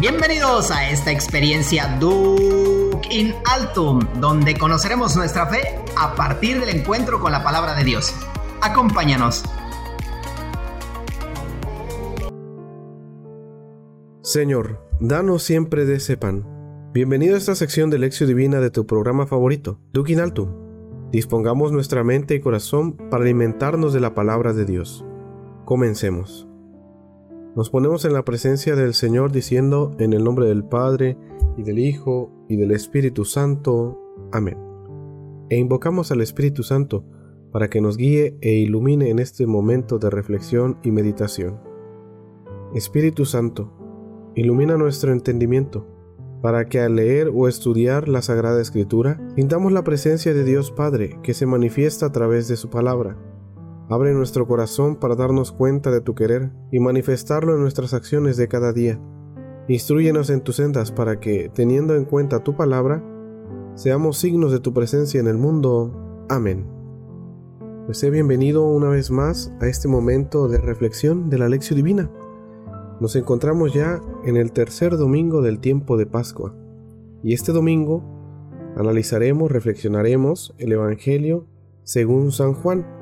Bienvenidos a esta experiencia Duke in Altum, donde conoceremos nuestra fe a partir del encuentro con la palabra de Dios. Acompáñanos. Señor, danos siempre de ese pan. Bienvenido a esta sección de Lección Divina de tu programa favorito, Duke in Altum. Dispongamos nuestra mente y corazón para alimentarnos de la palabra de Dios. Comencemos. Nos ponemos en la presencia del Señor diciendo en el nombre del Padre, y del Hijo, y del Espíritu Santo. Amén. E invocamos al Espíritu Santo para que nos guíe e ilumine en este momento de reflexión y meditación. Espíritu Santo, ilumina nuestro entendimiento, para que al leer o estudiar la Sagrada Escritura, sintamos la presencia de Dios Padre que se manifiesta a través de su palabra Abre nuestro corazón para darnos cuenta de tu querer y manifestarlo en nuestras acciones de cada día. Instruyenos en tus sendas para que, teniendo en cuenta tu palabra, seamos signos de tu presencia en el mundo. Amén. Pues sé bienvenido una vez más a este momento de reflexión de la lección divina. Nos encontramos ya en el tercer domingo del tiempo de Pascua. Y este domingo analizaremos, reflexionaremos el Evangelio según San Juan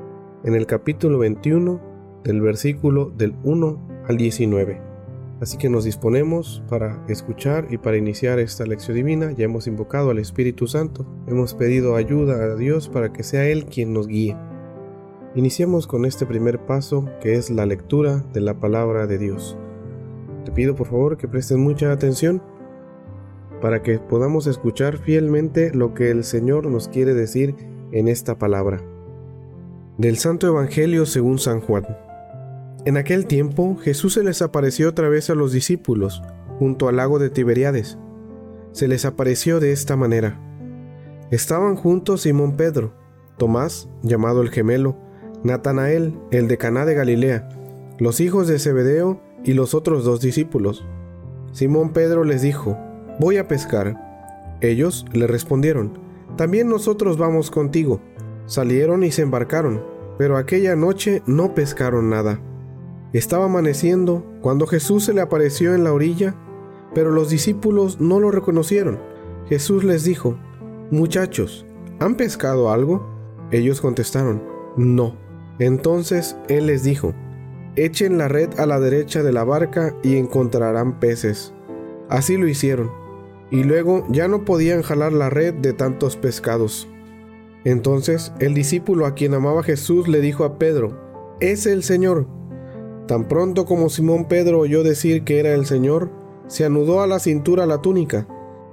en el capítulo 21 del versículo del 1 al 19. Así que nos disponemos para escuchar y para iniciar esta lección divina. Ya hemos invocado al Espíritu Santo, hemos pedido ayuda a Dios para que sea Él quien nos guíe. Iniciamos con este primer paso que es la lectura de la palabra de Dios. Te pido por favor que prestes mucha atención para que podamos escuchar fielmente lo que el Señor nos quiere decir en esta palabra. Del Santo Evangelio según San Juan. En aquel tiempo Jesús se les apareció otra vez a los discípulos, junto al lago de Tiberiades. Se les apareció de esta manera. Estaban juntos Simón Pedro, Tomás, llamado el gemelo, Natanael, el de Caná de Galilea, los hijos de Zebedeo y los otros dos discípulos. Simón Pedro les dijo, Voy a pescar. Ellos le respondieron, También nosotros vamos contigo. Salieron y se embarcaron, pero aquella noche no pescaron nada. Estaba amaneciendo cuando Jesús se le apareció en la orilla, pero los discípulos no lo reconocieron. Jesús les dijo, Muchachos, ¿han pescado algo? Ellos contestaron, No. Entonces Él les dijo, Echen la red a la derecha de la barca y encontrarán peces. Así lo hicieron, y luego ya no podían jalar la red de tantos pescados. Entonces el discípulo a quien amaba Jesús le dijo a Pedro, es el Señor. Tan pronto como Simón Pedro oyó decir que era el Señor, se anudó a la cintura la túnica,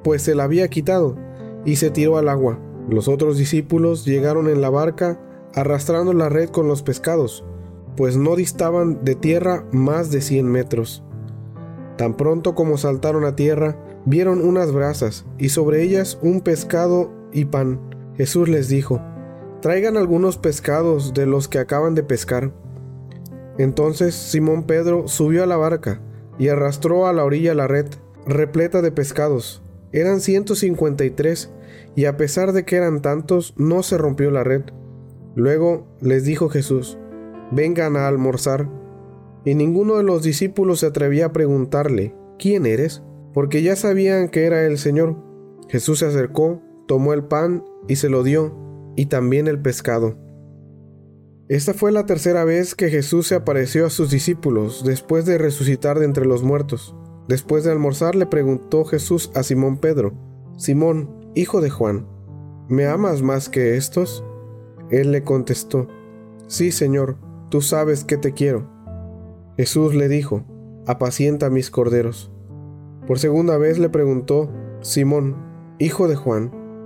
pues se la había quitado, y se tiró al agua. Los otros discípulos llegaron en la barca arrastrando la red con los pescados, pues no distaban de tierra más de cien metros. Tan pronto como saltaron a tierra, vieron unas brasas y sobre ellas un pescado y pan. Jesús les dijo, traigan algunos pescados de los que acaban de pescar. Entonces Simón Pedro subió a la barca y arrastró a la orilla la red, repleta de pescados. Eran 153, y a pesar de que eran tantos, no se rompió la red. Luego les dijo Jesús, vengan a almorzar. Y ninguno de los discípulos se atrevía a preguntarle, ¿quién eres? Porque ya sabían que era el Señor. Jesús se acercó, tomó el pan y se lo dio, y también el pescado. Esta fue la tercera vez que Jesús se apareció a sus discípulos después de resucitar de entre los muertos. Después de almorzar le preguntó Jesús a Simón Pedro, Simón, hijo de Juan, ¿me amas más que estos? Él le contestó, Sí, Señor, tú sabes que te quiero. Jesús le dijo, Apacienta mis corderos. Por segunda vez le preguntó, Simón, hijo de Juan,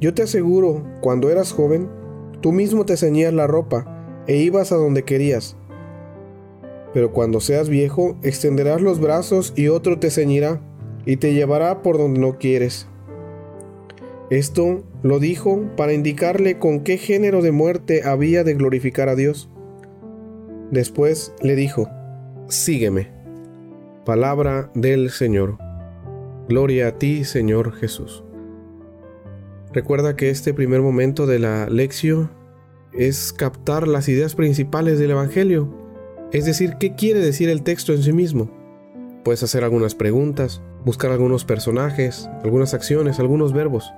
Yo te aseguro, cuando eras joven, tú mismo te ceñías la ropa e ibas a donde querías. Pero cuando seas viejo, extenderás los brazos y otro te ceñirá y te llevará por donde no quieres. Esto lo dijo para indicarle con qué género de muerte había de glorificar a Dios. Después le dijo, Sígueme. Palabra del Señor. Gloria a ti, Señor Jesús. Recuerda que este primer momento de la lección es captar las ideas principales del Evangelio, es decir, qué quiere decir el texto en sí mismo. Puedes hacer algunas preguntas, buscar algunos personajes, algunas acciones, algunos verbos.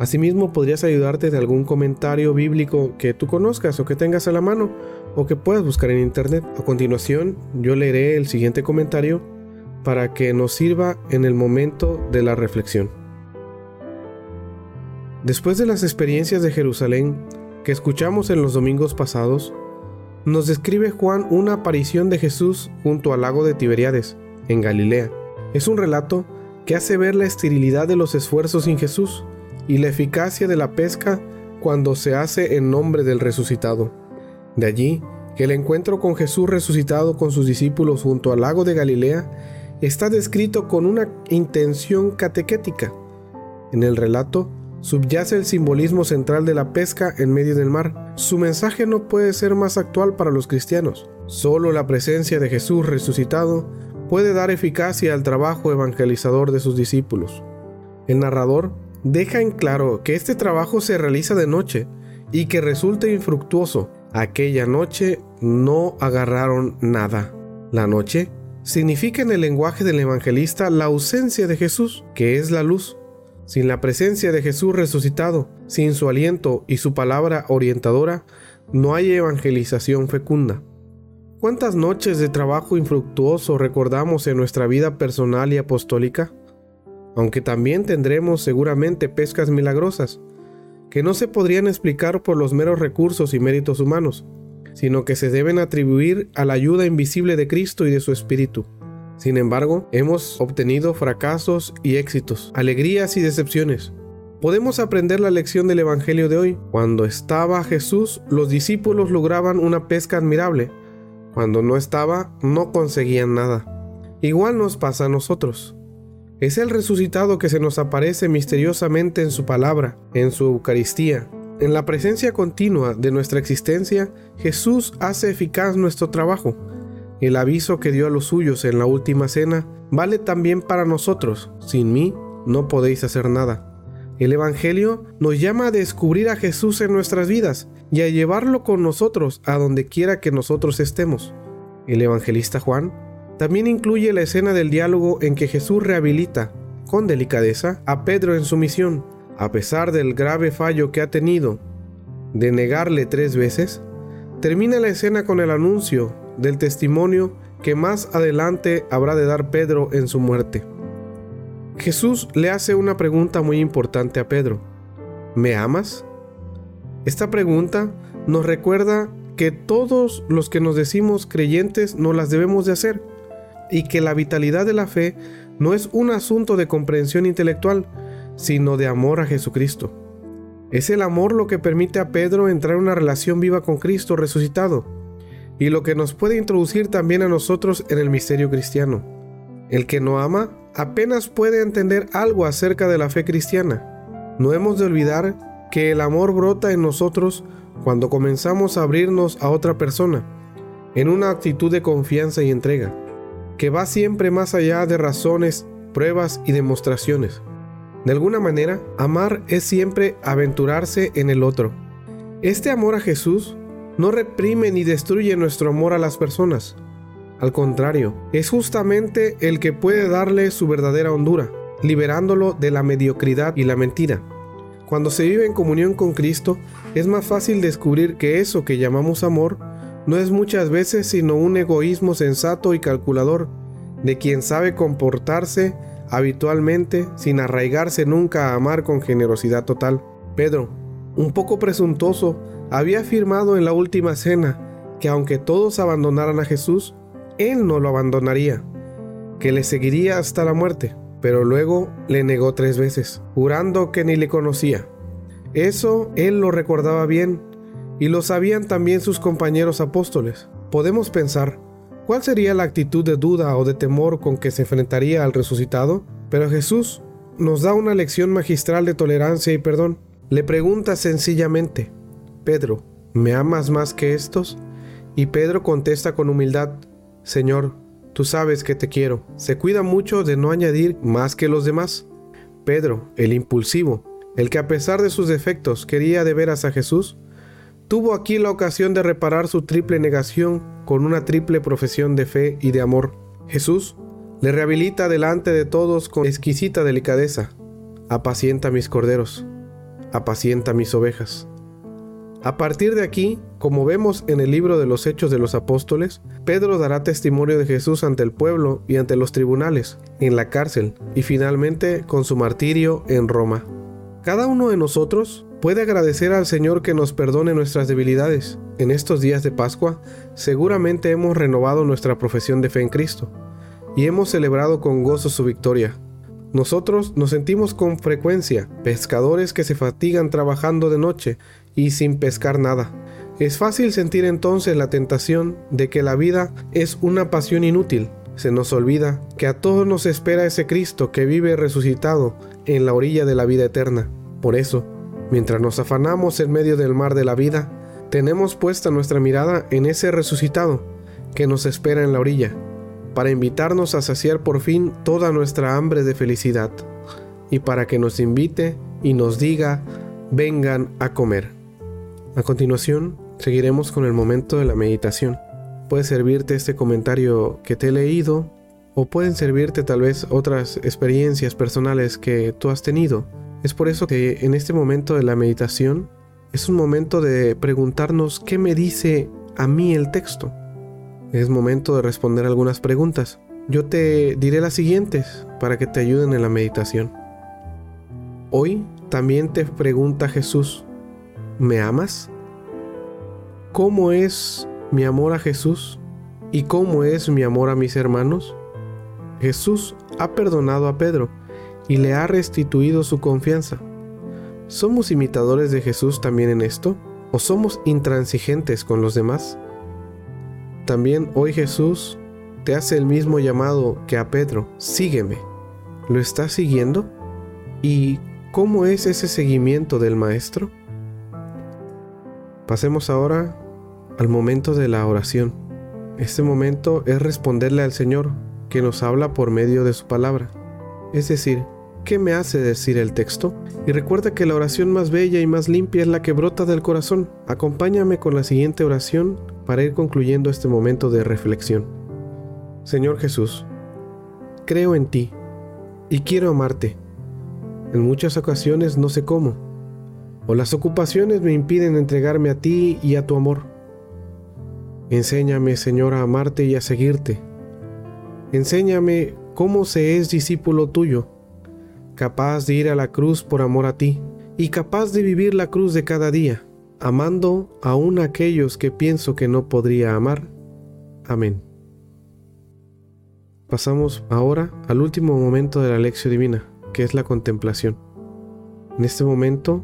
Asimismo, podrías ayudarte de algún comentario bíblico que tú conozcas o que tengas a la mano o que puedas buscar en internet. A continuación, yo leeré el siguiente comentario para que nos sirva en el momento de la reflexión. Después de las experiencias de Jerusalén que escuchamos en los domingos pasados, nos describe Juan una aparición de Jesús junto al lago de Tiberiades, en Galilea. Es un relato que hace ver la esterilidad de los esfuerzos sin Jesús y la eficacia de la pesca cuando se hace en nombre del resucitado. De allí que el encuentro con Jesús resucitado con sus discípulos junto al lago de Galilea está descrito con una intención catequética. En el relato subyace el simbolismo central de la pesca en medio del mar. Su mensaje no puede ser más actual para los cristianos. Solo la presencia de Jesús resucitado puede dar eficacia al trabajo evangelizador de sus discípulos. El narrador deja en claro que este trabajo se realiza de noche y que resulta infructuoso. Aquella noche no agarraron nada. La noche significa en el lenguaje del evangelista la ausencia de Jesús, que es la luz. Sin la presencia de Jesús resucitado, sin su aliento y su palabra orientadora, no hay evangelización fecunda. ¿Cuántas noches de trabajo infructuoso recordamos en nuestra vida personal y apostólica? aunque también tendremos seguramente pescas milagrosas, que no se podrían explicar por los meros recursos y méritos humanos, sino que se deben atribuir a la ayuda invisible de Cristo y de su Espíritu. Sin embargo, hemos obtenido fracasos y éxitos, alegrías y decepciones. Podemos aprender la lección del Evangelio de hoy. Cuando estaba Jesús, los discípulos lograban una pesca admirable. Cuando no estaba, no conseguían nada. Igual nos pasa a nosotros. Es el resucitado que se nos aparece misteriosamente en su palabra, en su Eucaristía. En la presencia continua de nuestra existencia, Jesús hace eficaz nuestro trabajo. El aviso que dio a los suyos en la última cena vale también para nosotros. Sin mí no podéis hacer nada. El Evangelio nos llama a descubrir a Jesús en nuestras vidas y a llevarlo con nosotros a donde quiera que nosotros estemos. El evangelista Juan también incluye la escena del diálogo en que Jesús rehabilita, con delicadeza, a Pedro en su misión. A pesar del grave fallo que ha tenido de negarle tres veces, termina la escena con el anuncio del testimonio que más adelante habrá de dar Pedro en su muerte. Jesús le hace una pregunta muy importante a Pedro. ¿Me amas? Esta pregunta nos recuerda que todos los que nos decimos creyentes no las debemos de hacer y que la vitalidad de la fe no es un asunto de comprensión intelectual, sino de amor a Jesucristo. Es el amor lo que permite a Pedro entrar en una relación viva con Cristo resucitado y lo que nos puede introducir también a nosotros en el misterio cristiano. El que no ama apenas puede entender algo acerca de la fe cristiana. No hemos de olvidar que el amor brota en nosotros cuando comenzamos a abrirnos a otra persona, en una actitud de confianza y entrega que va siempre más allá de razones, pruebas y demostraciones. De alguna manera, amar es siempre aventurarse en el otro. Este amor a Jesús no reprime ni destruye nuestro amor a las personas. Al contrario, es justamente el que puede darle su verdadera hondura, liberándolo de la mediocridad y la mentira. Cuando se vive en comunión con Cristo, es más fácil descubrir que eso que llamamos amor no es muchas veces sino un egoísmo sensato y calculador de quien sabe comportarse habitualmente sin arraigarse nunca a amar con generosidad total. Pedro, un poco presuntuoso, había afirmado en la última cena que aunque todos abandonaran a Jesús, él no lo abandonaría, que le seguiría hasta la muerte, pero luego le negó tres veces, jurando que ni le conocía. Eso él lo recordaba bien y lo sabían también sus compañeros apóstoles. Podemos pensar, ¿cuál sería la actitud de duda o de temor con que se enfrentaría al resucitado? Pero Jesús nos da una lección magistral de tolerancia y perdón. Le pregunta sencillamente, Pedro, ¿me amas más que estos? Y Pedro contesta con humildad, Señor, tú sabes que te quiero. Se cuida mucho de no añadir más que los demás. Pedro, el impulsivo, el que a pesar de sus defectos quería de veras a Jesús, tuvo aquí la ocasión de reparar su triple negación con una triple profesión de fe y de amor. Jesús le rehabilita delante de todos con exquisita delicadeza. Apacienta mis corderos, apacienta mis ovejas. A partir de aquí, como vemos en el libro de los Hechos de los Apóstoles, Pedro dará testimonio de Jesús ante el pueblo y ante los tribunales, en la cárcel y finalmente con su martirio en Roma. Cada uno de nosotros puede agradecer al Señor que nos perdone nuestras debilidades. En estos días de Pascua, seguramente hemos renovado nuestra profesión de fe en Cristo y hemos celebrado con gozo su victoria. Nosotros nos sentimos con frecuencia pescadores que se fatigan trabajando de noche y sin pescar nada. Es fácil sentir entonces la tentación de que la vida es una pasión inútil. Se nos olvida que a todos nos espera ese Cristo que vive resucitado en la orilla de la vida eterna. Por eso, mientras nos afanamos en medio del mar de la vida, tenemos puesta nuestra mirada en ese resucitado que nos espera en la orilla, para invitarnos a saciar por fin toda nuestra hambre de felicidad, y para que nos invite y nos diga, vengan a comer. A continuación, seguiremos con el momento de la meditación. Puede servirte este comentario que te he leído o pueden servirte tal vez otras experiencias personales que tú has tenido. Es por eso que en este momento de la meditación es un momento de preguntarnos qué me dice a mí el texto. Es momento de responder algunas preguntas. Yo te diré las siguientes para que te ayuden en la meditación. Hoy también te pregunta Jesús, ¿Me amas? ¿Cómo es mi amor a Jesús? ¿Y cómo es mi amor a mis hermanos? Jesús ha perdonado a Pedro y le ha restituido su confianza. ¿Somos imitadores de Jesús también en esto? ¿O somos intransigentes con los demás? También hoy Jesús te hace el mismo llamado que a Pedro, sígueme. ¿Lo estás siguiendo? ¿Y cómo es ese seguimiento del Maestro? Pasemos ahora al momento de la oración. Este momento es responderle al Señor, que nos habla por medio de su palabra. Es decir, ¿qué me hace decir el texto? Y recuerda que la oración más bella y más limpia es la que brota del corazón. Acompáñame con la siguiente oración para ir concluyendo este momento de reflexión. Señor Jesús, creo en ti y quiero amarte. En muchas ocasiones no sé cómo o las ocupaciones me impiden entregarme a ti y a tu amor. Enséñame, Señor, a amarte y a seguirte. Enséñame cómo se es discípulo tuyo, capaz de ir a la cruz por amor a ti y capaz de vivir la cruz de cada día, amando aún a aquellos que pienso que no podría amar. Amén. Pasamos ahora al último momento de la lección divina, que es la contemplación. En este momento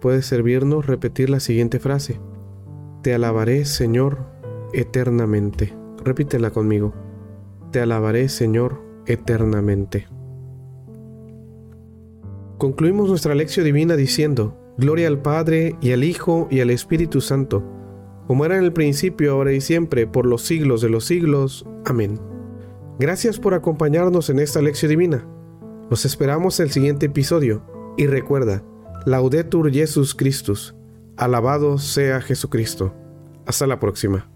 puede servirnos repetir la siguiente frase. Te alabaré, Señor, eternamente. Repítela conmigo. Te alabaré, Señor, eternamente. Concluimos nuestra lección divina diciendo, Gloria al Padre y al Hijo y al Espíritu Santo, como era en el principio, ahora y siempre, por los siglos de los siglos. Amén. Gracias por acompañarnos en esta lección divina. Los esperamos el siguiente episodio y recuerda, Laudetur Jesus Christus. Alabado sea Jesucristo. Hasta la próxima.